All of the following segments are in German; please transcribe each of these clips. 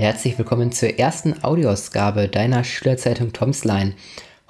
herzlich willkommen zur ersten Audioausgabe deiner Schülerzeitung Tomsline.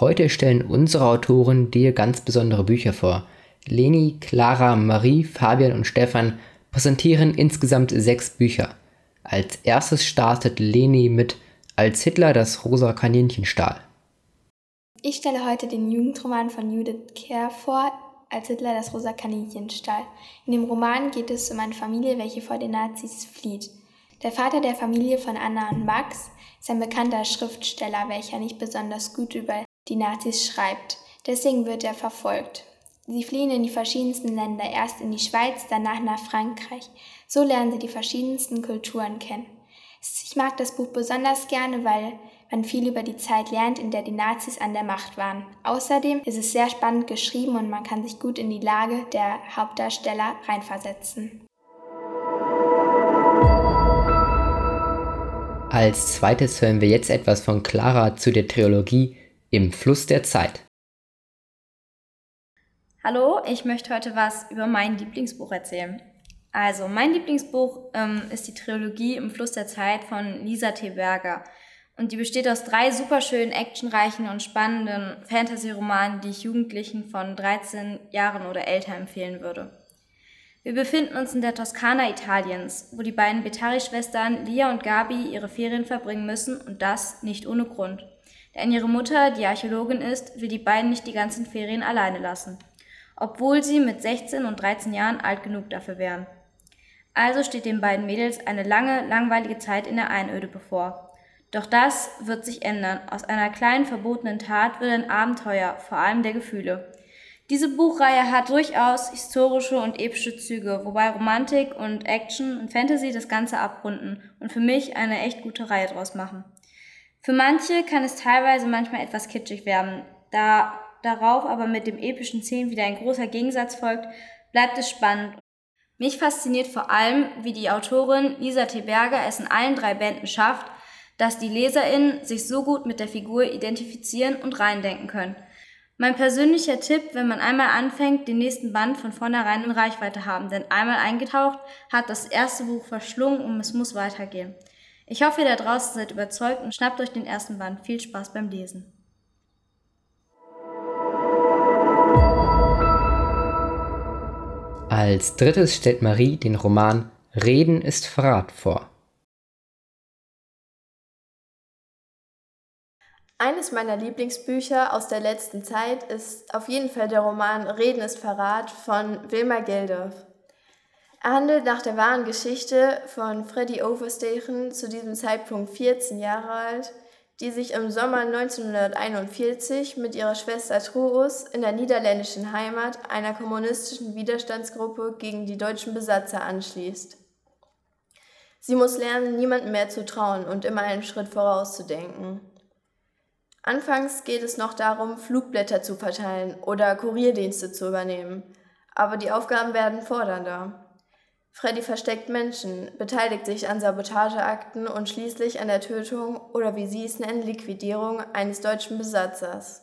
Heute stellen unsere Autoren dir ganz besondere Bücher vor. Leni, Clara, Marie, Fabian und Stefan präsentieren insgesamt sechs Bücher. Als erstes startet Leni mit Als Hitler das rosa Kaninchen stahl. Ich stelle heute den Jugendroman von Judith Kerr vor, als Hitler das rosa Kaninchen stahl. In dem Roman geht es um eine Familie, welche vor den Nazis flieht. Der Vater der Familie von Anna und Max ist ein bekannter Schriftsteller, welcher nicht besonders gut über die Nazis schreibt. Deswegen wird er verfolgt. Sie fliehen in die verschiedensten Länder, erst in die Schweiz, danach nach Frankreich. So lernen sie die verschiedensten Kulturen kennen. Ich mag das Buch besonders gerne, weil man viel über die Zeit lernt, in der die Nazis an der Macht waren. Außerdem ist es sehr spannend geschrieben und man kann sich gut in die Lage der Hauptdarsteller reinversetzen. Als zweites hören wir jetzt etwas von Clara zu der Trilogie Im Fluss der Zeit. Hallo, ich möchte heute was über mein Lieblingsbuch erzählen. Also, mein Lieblingsbuch ähm, ist die Trilogie Im Fluss der Zeit von Lisa T. Berger. Und die besteht aus drei superschönen, actionreichen und spannenden Fantasy-Romanen, die ich Jugendlichen von 13 Jahren oder älter empfehlen würde. Wir befinden uns in der Toskana Italiens, wo die beiden Betari-Schwestern Lia und Gabi ihre Ferien verbringen müssen und das nicht ohne Grund. Denn ihre Mutter, die Archäologin ist, will die beiden nicht die ganzen Ferien alleine lassen, obwohl sie mit 16 und 13 Jahren alt genug dafür wären. Also steht den beiden Mädels eine lange, langweilige Zeit in der Einöde bevor. Doch das wird sich ändern. Aus einer kleinen verbotenen Tat wird ein Abenteuer, vor allem der Gefühle. Diese Buchreihe hat durchaus historische und epische Züge, wobei Romantik und Action und Fantasy das Ganze abrunden und für mich eine echt gute Reihe draus machen. Für manche kann es teilweise manchmal etwas kitschig werden, da darauf aber mit dem epischen Szenen wieder ein großer Gegensatz folgt, bleibt es spannend. Mich fasziniert vor allem, wie die Autorin Lisa T. Berger es in allen drei Bänden schafft, dass die LeserInnen sich so gut mit der Figur identifizieren und reindenken können. Mein persönlicher Tipp, wenn man einmal anfängt, den nächsten Band von vornherein in Reichweite haben, denn einmal eingetaucht hat das erste Buch verschlungen und es muss weitergehen. Ich hoffe, ihr da draußen seid überzeugt und schnappt euch den ersten Band. Viel Spaß beim Lesen. Als drittes stellt Marie den Roman Reden ist Verrat vor. Eines meiner Lieblingsbücher aus der letzten Zeit ist auf jeden Fall der Roman Reden ist Verrat von Wilma Geldorf. Er handelt nach der wahren Geschichte von Freddy Overstechen, zu diesem Zeitpunkt 14 Jahre alt, die sich im Sommer 1941 mit ihrer Schwester Truus in der niederländischen Heimat einer kommunistischen Widerstandsgruppe gegen die deutschen Besatzer anschließt. Sie muss lernen, niemandem mehr zu trauen und immer einen Schritt vorauszudenken. Anfangs geht es noch darum, Flugblätter zu verteilen oder Kurierdienste zu übernehmen, aber die Aufgaben werden fordernder. Freddy versteckt Menschen, beteiligt sich an Sabotageakten und schließlich an der Tötung oder wie sie es nennen, Liquidierung eines deutschen Besatzers.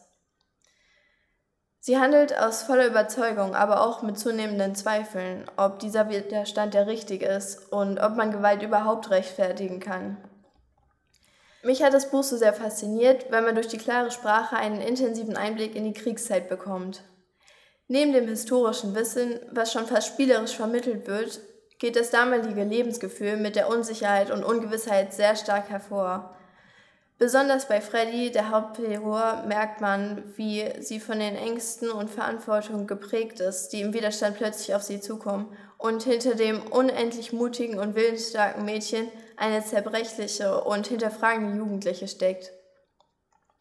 Sie handelt aus voller Überzeugung, aber auch mit zunehmenden Zweifeln, ob dieser Widerstand der richtige ist und ob man Gewalt überhaupt rechtfertigen kann. Mich hat das Buch so sehr fasziniert, weil man durch die klare Sprache einen intensiven Einblick in die Kriegszeit bekommt. Neben dem historischen Wissen, was schon fast spielerisch vermittelt wird, geht das damalige Lebensgefühl mit der Unsicherheit und Ungewissheit sehr stark hervor. Besonders bei Freddy, der Hauptfigur, merkt man, wie sie von den Ängsten und Verantwortungen geprägt ist, die im Widerstand plötzlich auf sie zukommen und hinter dem unendlich mutigen und willensstarken Mädchen eine zerbrechliche und hinterfragende Jugendliche steckt.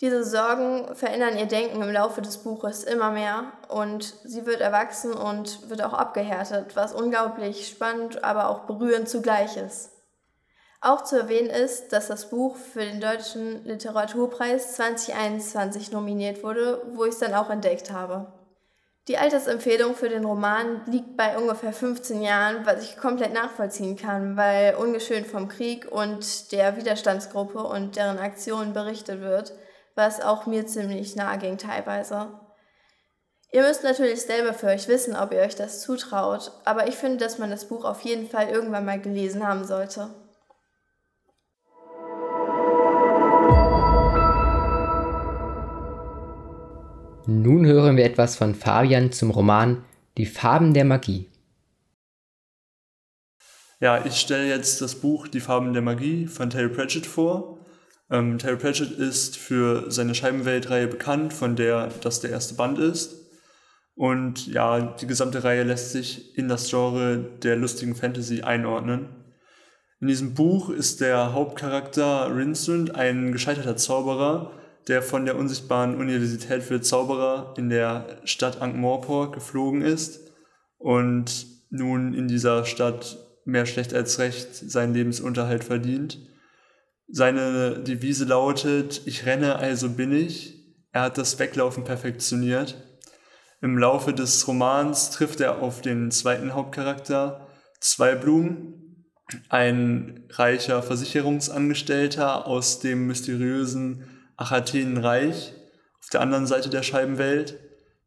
Diese Sorgen verändern ihr Denken im Laufe des Buches immer mehr und sie wird erwachsen und wird auch abgehärtet, was unglaublich spannend, aber auch berührend zugleich ist. Auch zu erwähnen ist, dass das Buch für den Deutschen Literaturpreis 2021 nominiert wurde, wo ich es dann auch entdeckt habe. Die Altersempfehlung für den Roman liegt bei ungefähr 15 Jahren, was ich komplett nachvollziehen kann, weil ungeschönt vom Krieg und der Widerstandsgruppe und deren Aktionen berichtet wird, was auch mir ziemlich nahe ging teilweise. Ihr müsst natürlich selber für euch wissen, ob ihr euch das zutraut, aber ich finde, dass man das Buch auf jeden Fall irgendwann mal gelesen haben sollte. Nun hören wir etwas von Fabian zum Roman Die Farben der Magie. Ja, ich stelle jetzt das Buch Die Farben der Magie von Terry Pratchett vor. Ähm, Terry Pratchett ist für seine Scheibenweltreihe bekannt, von der das der erste Band ist. Und ja, die gesamte Reihe lässt sich in das Genre der lustigen Fantasy einordnen. In diesem Buch ist der Hauptcharakter Rincewind ein gescheiterter Zauberer, der von der unsichtbaren Universität für Zauberer in der Stadt Ankh-Morpork geflogen ist und nun in dieser Stadt mehr schlecht als recht seinen Lebensunterhalt verdient. Seine Devise lautet, ich renne, also bin ich. Er hat das Weglaufen perfektioniert. Im Laufe des Romans trifft er auf den zweiten Hauptcharakter, Zweiblumen, ein reicher Versicherungsangestellter aus dem mysteriösen Achathenenreich auf der anderen Seite der Scheibenwelt.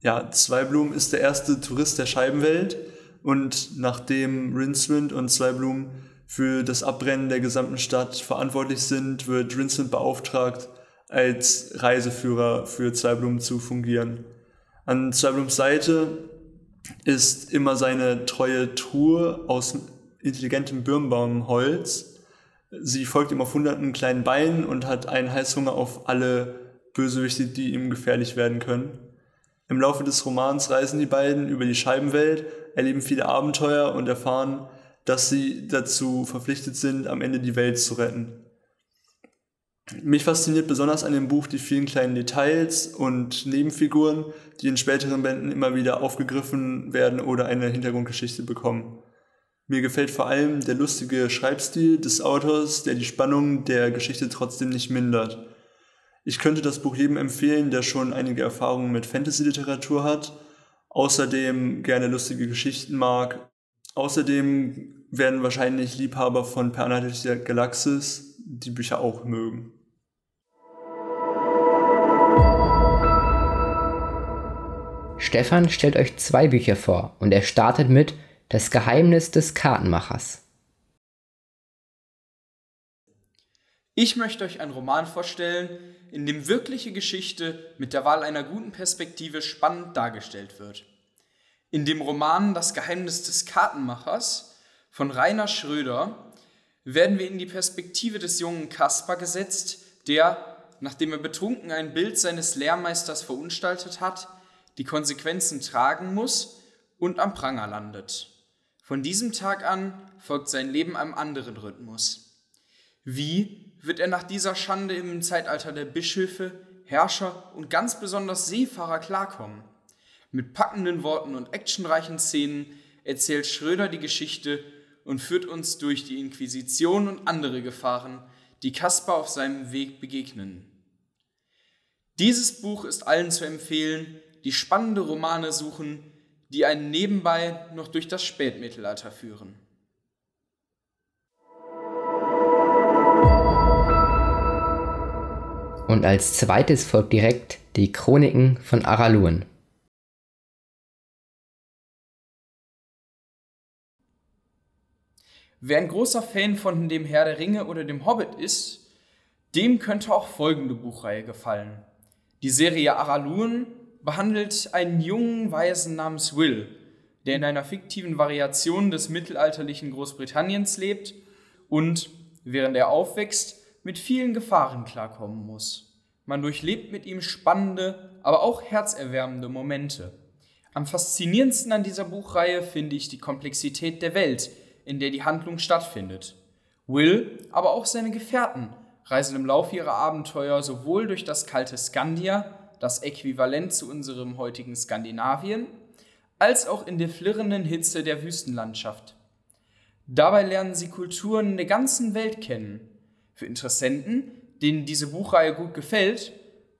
Ja, Zweiblum ist der erste Tourist der Scheibenwelt und nachdem Rincewind und Zweiblum für das Abbrennen der gesamten Stadt verantwortlich sind, wird Rincewind beauftragt, als Reiseführer für Zweiblum zu fungieren. An Zweiblums Seite ist immer seine treue Truhe aus intelligentem Birnbaumholz. Sie folgt ihm auf hunderten kleinen Beinen und hat einen Heißhunger auf alle Bösewichte, die ihm gefährlich werden können. Im Laufe des Romans reisen die beiden über die Scheibenwelt, erleben viele Abenteuer und erfahren, dass sie dazu verpflichtet sind, am Ende die Welt zu retten. Mich fasziniert besonders an dem Buch die vielen kleinen Details und Nebenfiguren, die in späteren Bänden immer wieder aufgegriffen werden oder eine Hintergrundgeschichte bekommen. Mir gefällt vor allem der lustige Schreibstil des Autors, der die Spannung der Geschichte trotzdem nicht mindert. Ich könnte das Buch jedem empfehlen, der schon einige Erfahrungen mit Fantasy-Literatur hat, außerdem gerne lustige Geschichten mag. Außerdem werden wahrscheinlich Liebhaber von Per der Galaxis die Bücher auch mögen. Stefan stellt euch zwei Bücher vor und er startet mit das Geheimnis des Kartenmachers. Ich möchte euch einen Roman vorstellen, in dem wirkliche Geschichte mit der Wahl einer guten Perspektive spannend dargestellt wird. In dem Roman Das Geheimnis des Kartenmachers von Rainer Schröder werden wir in die Perspektive des jungen Kaspar gesetzt, der, nachdem er betrunken ein Bild seines Lehrmeisters verunstaltet hat, die Konsequenzen tragen muss und am Pranger landet. Von diesem Tag an folgt sein Leben einem anderen Rhythmus. Wie wird er nach dieser Schande im Zeitalter der Bischöfe, Herrscher und ganz besonders Seefahrer klarkommen? Mit packenden Worten und actionreichen Szenen erzählt Schröder die Geschichte und führt uns durch die Inquisition und andere Gefahren, die Kaspar auf seinem Weg begegnen. Dieses Buch ist allen zu empfehlen, die spannende Romane suchen, die einen nebenbei noch durch das Spätmittelalter führen. Und als zweites folgt direkt die Chroniken von Araluen. Wer ein großer Fan von dem Herr der Ringe oder dem Hobbit ist, dem könnte auch folgende Buchreihe gefallen. Die Serie Araluen behandelt einen jungen Weisen namens Will, der in einer fiktiven Variation des mittelalterlichen Großbritanniens lebt und, während er aufwächst, mit vielen Gefahren klarkommen muss. Man durchlebt mit ihm spannende, aber auch herzerwärmende Momente. Am faszinierendsten an dieser Buchreihe finde ich die Komplexität der Welt, in der die Handlung stattfindet. Will, aber auch seine Gefährten reisen im Laufe ihrer Abenteuer sowohl durch das kalte Skandia das Äquivalent zu unserem heutigen Skandinavien, als auch in der flirrenden Hitze der Wüstenlandschaft. Dabei lernen sie Kulturen der ganzen Welt kennen. Für Interessenten, denen diese Buchreihe gut gefällt,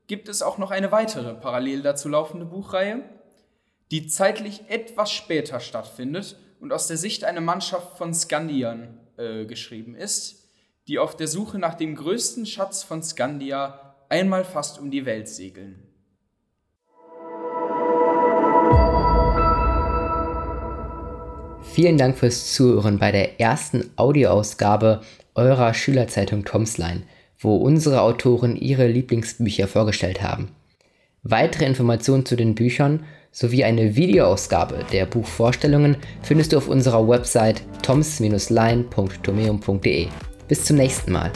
gibt es auch noch eine weitere parallel dazu laufende Buchreihe, die zeitlich etwas später stattfindet und aus der Sicht einer Mannschaft von Skandiern äh, geschrieben ist, die auf der Suche nach dem größten Schatz von Skandia einmal fast um die Welt segeln. Vielen Dank fürs Zuhören bei der ersten Audioausgabe eurer Schülerzeitung Tomsline, wo unsere Autoren ihre Lieblingsbücher vorgestellt haben. Weitere Informationen zu den Büchern sowie eine Videoausgabe der Buchvorstellungen findest du auf unserer Website toms-line.tomeum.de. Bis zum nächsten Mal.